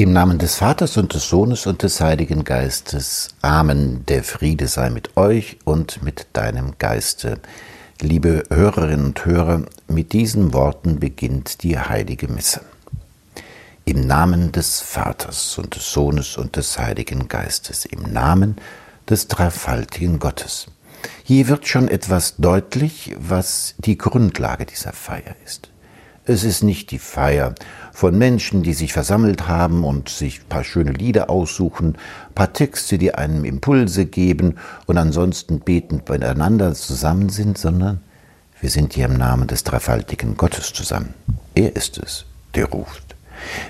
Im Namen des Vaters und des Sohnes und des Heiligen Geistes. Amen. Der Friede sei mit euch und mit deinem Geiste. Liebe Hörerinnen und Hörer, mit diesen Worten beginnt die heilige Messe. Im Namen des Vaters und des Sohnes und des Heiligen Geistes. Im Namen des dreifaltigen Gottes. Hier wird schon etwas deutlich, was die Grundlage dieser Feier ist. Es ist nicht die Feier von Menschen, die sich versammelt haben und sich ein paar schöne Lieder aussuchen, ein paar Texte, die einem Impulse geben und ansonsten betend beieinander zusammen sind, sondern wir sind hier im Namen des dreifaltigen Gottes zusammen. Er ist es, der ruft.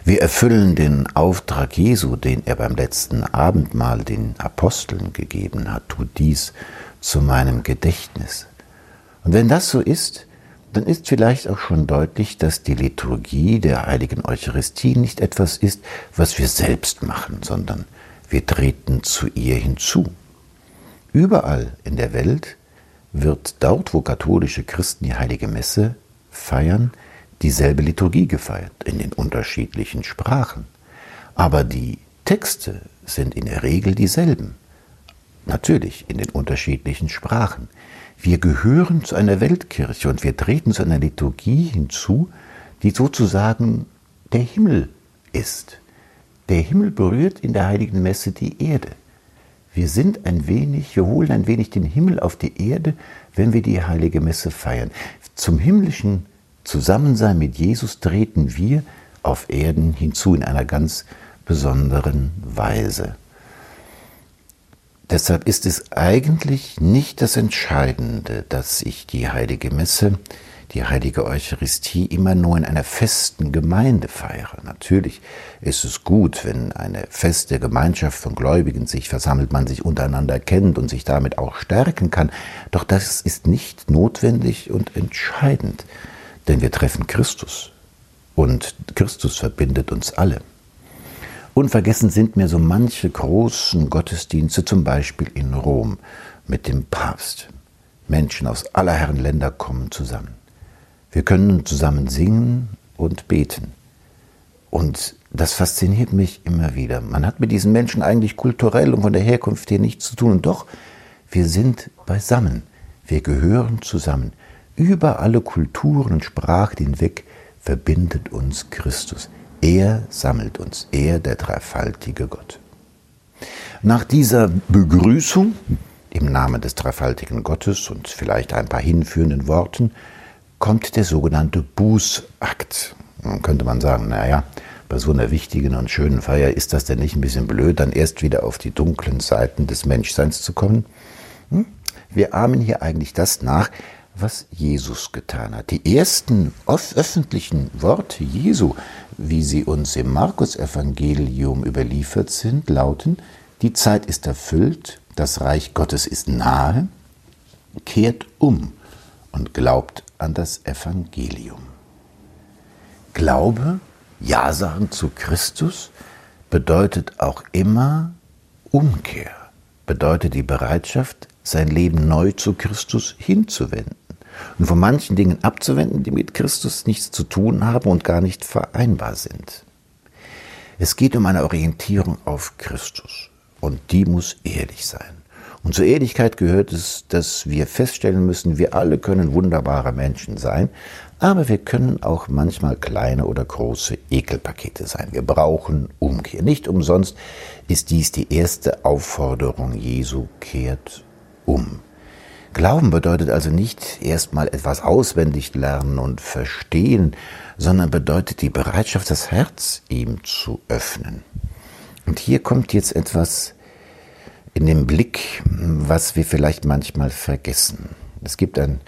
Wir erfüllen den Auftrag Jesu, den er beim letzten Abendmahl den Aposteln gegeben hat. Tut dies zu meinem Gedächtnis. Und wenn das so ist, dann ist vielleicht auch schon deutlich, dass die Liturgie der heiligen Eucharistie nicht etwas ist, was wir selbst machen, sondern wir treten zu ihr hinzu. Überall in der Welt wird dort, wo katholische Christen die heilige Messe feiern, dieselbe Liturgie gefeiert, in den unterschiedlichen Sprachen. Aber die Texte sind in der Regel dieselben. Natürlich in den unterschiedlichen Sprachen. Wir gehören zu einer Weltkirche und wir treten zu einer Liturgie hinzu, die sozusagen der Himmel ist. Der Himmel berührt in der heiligen Messe die Erde. Wir sind ein wenig, wir holen ein wenig den Himmel auf die Erde, wenn wir die heilige Messe feiern. Zum himmlischen Zusammensein mit Jesus treten wir auf Erden hinzu in einer ganz besonderen Weise. Deshalb ist es eigentlich nicht das Entscheidende, dass ich die heilige Messe, die heilige Eucharistie immer nur in einer festen Gemeinde feiere. Natürlich ist es gut, wenn eine feste Gemeinschaft von Gläubigen sich versammelt, man sich untereinander kennt und sich damit auch stärken kann. Doch das ist nicht notwendig und entscheidend, denn wir treffen Christus und Christus verbindet uns alle. Unvergessen sind mir so manche großen Gottesdienste, zum Beispiel in Rom mit dem Papst. Menschen aus aller Herren Länder kommen zusammen. Wir können zusammen singen und beten. Und das fasziniert mich immer wieder. Man hat mit diesen Menschen eigentlich kulturell und von der Herkunft her nichts zu tun. Und doch, wir sind beisammen. Wir gehören zusammen. Über alle Kulturen und Sprachen hinweg verbindet uns Christus. Er sammelt uns, er der dreifaltige Gott. Nach dieser Begrüßung im Namen des dreifaltigen Gottes und vielleicht ein paar hinführenden Worten kommt der sogenannte Bußakt. Dann könnte man sagen, naja, bei so einer wichtigen und schönen Feier ist das denn nicht ein bisschen blöd, dann erst wieder auf die dunklen Seiten des Menschseins zu kommen? Hm? Wir ahmen hier eigentlich das nach, was Jesus getan hat. Die ersten öffentlichen Worte Jesu, wie sie uns im Markus-Evangelium überliefert sind, lauten: Die Zeit ist erfüllt, das Reich Gottes ist nahe, kehrt um und glaubt an das Evangelium. Glaube, Ja sagen zu Christus, bedeutet auch immer Umkehr, bedeutet die Bereitschaft, sein Leben neu zu Christus hinzuwenden und von manchen Dingen abzuwenden, die mit Christus nichts zu tun haben und gar nicht vereinbar sind. Es geht um eine Orientierung auf Christus und die muss ehrlich sein. Und zur Ehrlichkeit gehört es, dass wir feststellen müssen, wir alle können wunderbare Menschen sein, aber wir können auch manchmal kleine oder große Ekelpakete sein. Wir brauchen Umkehr. Nicht umsonst ist dies die erste Aufforderung Jesu, kehrt um. Glauben bedeutet also nicht erstmal etwas auswendig lernen und verstehen, sondern bedeutet die Bereitschaft, das Herz ihm zu öffnen. Und hier kommt jetzt etwas in den Blick, was wir vielleicht manchmal vergessen. Es gibt ein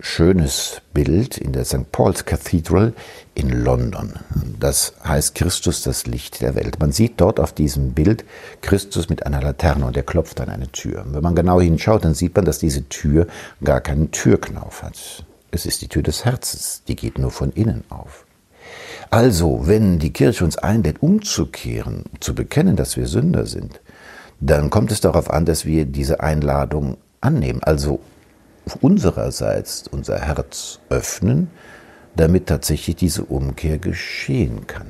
schönes Bild in der St. Paul's Cathedral in London. Das heißt Christus das Licht der Welt. Man sieht dort auf diesem Bild Christus mit einer Laterne und er klopft an eine Tür. Wenn man genau hinschaut, dann sieht man, dass diese Tür gar keinen Türknauf hat. Es ist die Tür des Herzens, die geht nur von innen auf. Also, wenn die Kirche uns einlädt, umzukehren, zu bekennen, dass wir Sünder sind, dann kommt es darauf an, dass wir diese Einladung annehmen. Also unsererseits unser Herz öffnen, damit tatsächlich diese Umkehr geschehen kann.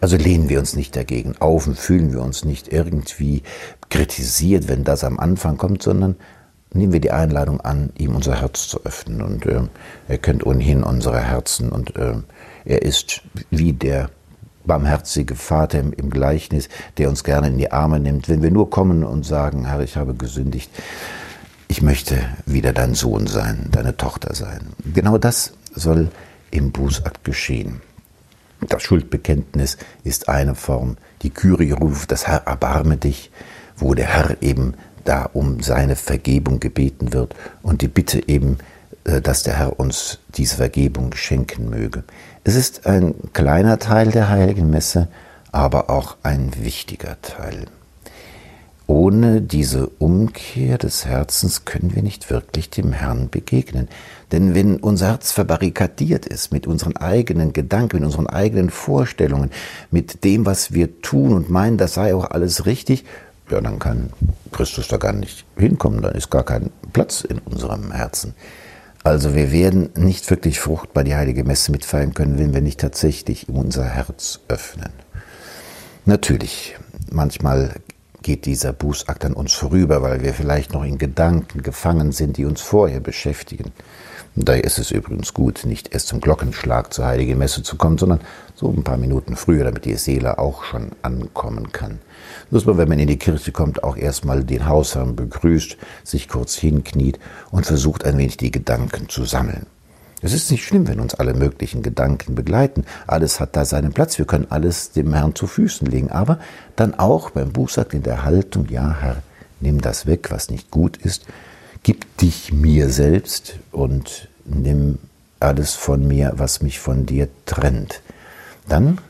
Also lehnen wir uns nicht dagegen auf und fühlen wir uns nicht irgendwie kritisiert, wenn das am Anfang kommt, sondern nehmen wir die Einladung an, ihm unser Herz zu öffnen. Und äh, er kennt ohnehin unsere Herzen und äh, er ist wie der barmherzige Vater im, im, Gleichnis, der uns gerne in die Arme nimmt, wenn wir nur kommen und sagen, Herr, ich habe gesündigt, ich möchte wieder dein Sohn sein, deine Tochter sein. Genau das soll im Bußakt geschehen. Das Schuldbekenntnis ist eine Form, die Kyrie ruft, das Herr erbarme dich, wo der Herr eben da um seine Vergebung gebeten wird und die Bitte eben, äh, dass der Herr uns diese Vergebung schenken möge. Es ist ein kleiner Teil der heiligen Messe, aber auch ein wichtiger Teil. Ohne diese Umkehr des Herzens können wir nicht wirklich dem Herrn begegnen. Denn wenn unser Herz verbarrikadiert ist mit unseren eigenen Gedanken, mit unseren eigenen Vorstellungen, mit dem, was wir tun und meinen, das sei auch alles richtig, ja, dann kann Christus da gar nicht hinkommen, dann ist gar kein Platz in unserem Herzen. Also wir werden nicht wirklich fruchtbar die heilige Messe mitfeiern können, wenn wir nicht tatsächlich unser Herz öffnen. Natürlich, manchmal geht dieser Bußakt an uns vorüber, weil wir vielleicht noch in Gedanken gefangen sind, die uns vorher beschäftigen. Und daher ist es übrigens gut, nicht erst zum Glockenschlag zur heiligen Messe zu kommen, sondern so ein paar Minuten früher, damit die Seele auch schon ankommen kann dass man, wenn man in die Kirche kommt, auch erstmal den Hausherrn begrüßt, sich kurz hinkniet und versucht ein wenig die Gedanken zu sammeln. Es ist nicht schlimm, wenn uns alle möglichen Gedanken begleiten. Alles hat da seinen Platz. Wir können alles dem Herrn zu Füßen legen. Aber dann auch beim Bußsack in der Haltung, ja Herr, nimm das weg, was nicht gut ist. Gib dich mir selbst und nimm alles von mir, was mich von dir trennt. Dann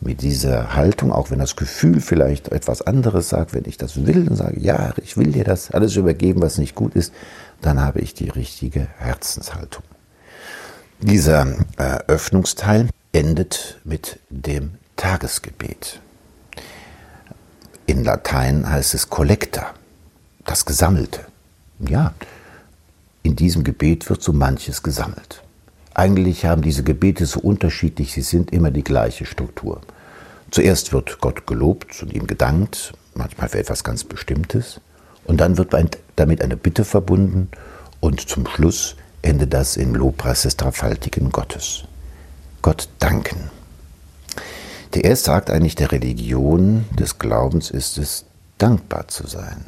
mit dieser Haltung, auch wenn das Gefühl vielleicht etwas anderes sagt, wenn ich das will und sage, ja, ich will dir das alles übergeben, was nicht gut ist, dann habe ich die richtige Herzenshaltung. Dieser Eröffnungsteil endet mit dem Tagesgebet. In Latein heißt es Collecta, das Gesammelte. Ja, in diesem Gebet wird so manches gesammelt. Eigentlich haben diese Gebete so unterschiedlich, sie sind immer die gleiche Struktur. Zuerst wird Gott gelobt und ihm gedankt, manchmal für etwas ganz Bestimmtes, und dann wird damit eine Bitte verbunden und zum Schluss endet das im Lobpreis des dreifaltigen Gottes. Gott danken. Der erste Akt eigentlich der Religion, des Glaubens ist es, dankbar zu sein.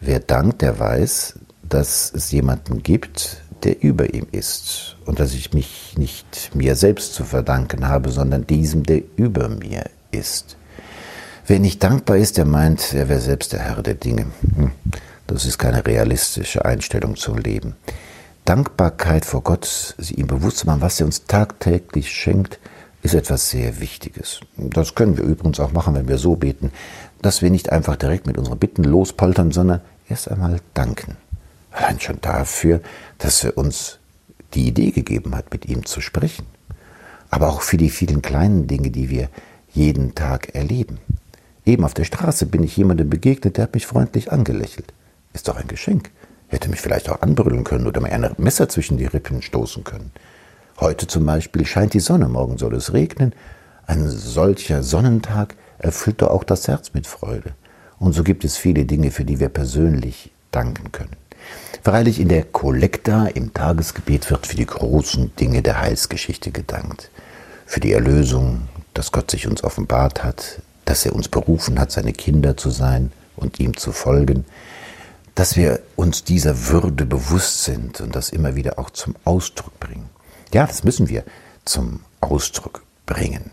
Wer dankt, der weiß, dass es jemanden gibt, der über ihm ist und dass ich mich nicht mir selbst zu verdanken habe, sondern diesem, der über mir ist. Wer nicht dankbar ist, der meint, er wäre selbst der Herr der Dinge. Hm, das ist keine realistische Einstellung zum Leben. Dankbarkeit vor Gott, sie ihm bewusst zu machen, was er uns tagtäglich schenkt, ist etwas sehr Wichtiges. Das können wir übrigens auch machen, wenn wir so beten, dass wir nicht einfach direkt mit unseren Bitten lospoltern, sondern erst einmal danken. Allein schon dafür, dass er uns die Idee gegeben hat, mit ihm zu sprechen. Aber auch für die vielen kleinen Dinge, die wir jeden Tag erleben. Eben auf der Straße bin ich jemandem begegnet, der hat mich freundlich angelächelt. Ist doch ein Geschenk. Hätte mich vielleicht auch anbrüllen können oder mir ein Messer zwischen die Rippen stoßen können. Heute zum Beispiel scheint die Sonne, morgen soll es regnen. Ein solcher Sonnentag erfüllt doch auch das Herz mit Freude. Und so gibt es viele Dinge, für die wir persönlich danken können. Freilich in der Kollekta im Tagesgebet wird für die großen Dinge der Heilsgeschichte gedankt. Für die Erlösung, dass Gott sich uns offenbart hat, dass er uns berufen hat, seine Kinder zu sein und ihm zu folgen, dass wir uns dieser Würde bewusst sind und das immer wieder auch zum Ausdruck bringen. Ja, das müssen wir zum Ausdruck bringen.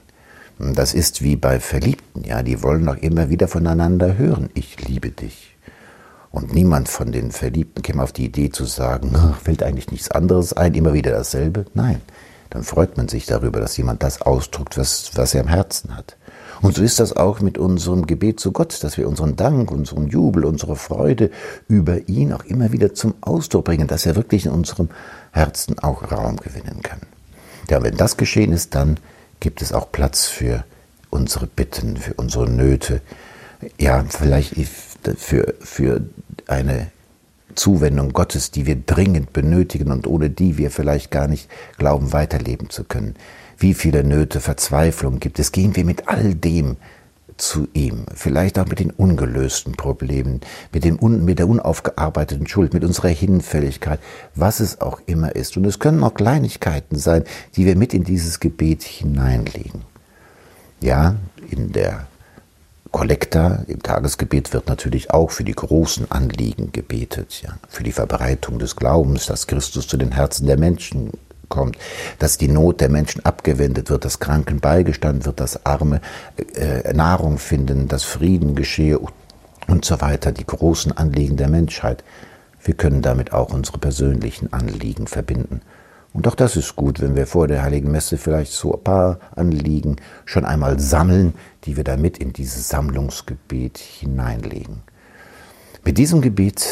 Das ist wie bei Verliebten, ja, die wollen auch immer wieder voneinander hören. Ich liebe dich. Und niemand von den Verliebten käme auf die Idee zu sagen, fällt eigentlich nichts anderes ein, immer wieder dasselbe. Nein, dann freut man sich darüber, dass jemand das ausdrückt, was, was er im Herzen hat. Und so ist das auch mit unserem Gebet zu Gott, dass wir unseren Dank, unseren Jubel, unsere Freude über ihn auch immer wieder zum Ausdruck bringen, dass er wirklich in unserem Herzen auch Raum gewinnen kann. Ja, wenn das geschehen ist, dann gibt es auch Platz für unsere Bitten, für unsere Nöte. Ja, vielleicht für, für eine Zuwendung Gottes, die wir dringend benötigen und ohne die wir vielleicht gar nicht glauben, weiterleben zu können. Wie viele Nöte, Verzweiflung gibt es, gehen wir mit all dem zu ihm, vielleicht auch mit den ungelösten Problemen, mit, dem mit der unaufgearbeiteten Schuld, mit unserer Hinfälligkeit, was es auch immer ist. Und es können auch Kleinigkeiten sein, die wir mit in dieses Gebet hineinlegen. Ja, in der Kollekta, im Tagesgebet wird natürlich auch für die großen Anliegen gebetet, ja, für die Verbreitung des Glaubens, dass Christus zu den Herzen der Menschen kommt, dass die Not der Menschen abgewendet wird, dass Kranken beigestanden wird, dass Arme äh, Nahrung finden, dass Frieden geschehe und so weiter, die großen Anliegen der Menschheit. Wir können damit auch unsere persönlichen Anliegen verbinden. Und auch das ist gut, wenn wir vor der Heiligen Messe vielleicht so ein paar Anliegen schon einmal sammeln, die wir damit in dieses Sammlungsgebet hineinlegen. Mit diesem Gebet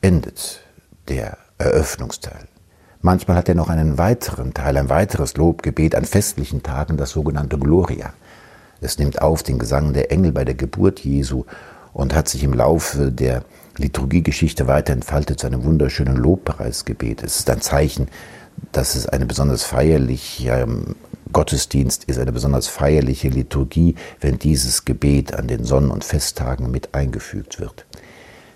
endet der Eröffnungsteil. Manchmal hat er noch einen weiteren Teil, ein weiteres Lobgebet an festlichen Tagen, das sogenannte Gloria. Es nimmt auf den Gesang der Engel bei der Geburt Jesu und hat sich im Laufe der Liturgiegeschichte weiter entfaltet zu einem wunderschönen Lobpreisgebet. Es ist ein Zeichen dass es eine besonders feierliche ähm, Gottesdienst ist, eine besonders feierliche Liturgie, wenn dieses Gebet an den Sonn- und Festtagen mit eingefügt wird.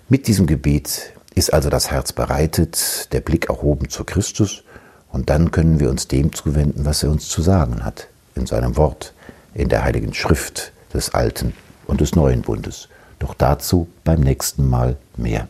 Mit diesem Gebet ist also das Herz bereitet, der Blick erhoben zu Christus, und dann können wir uns dem zuwenden, was er uns zu sagen hat, in seinem Wort, in der heiligen Schrift des Alten und des Neuen Bundes. Doch dazu beim nächsten Mal mehr.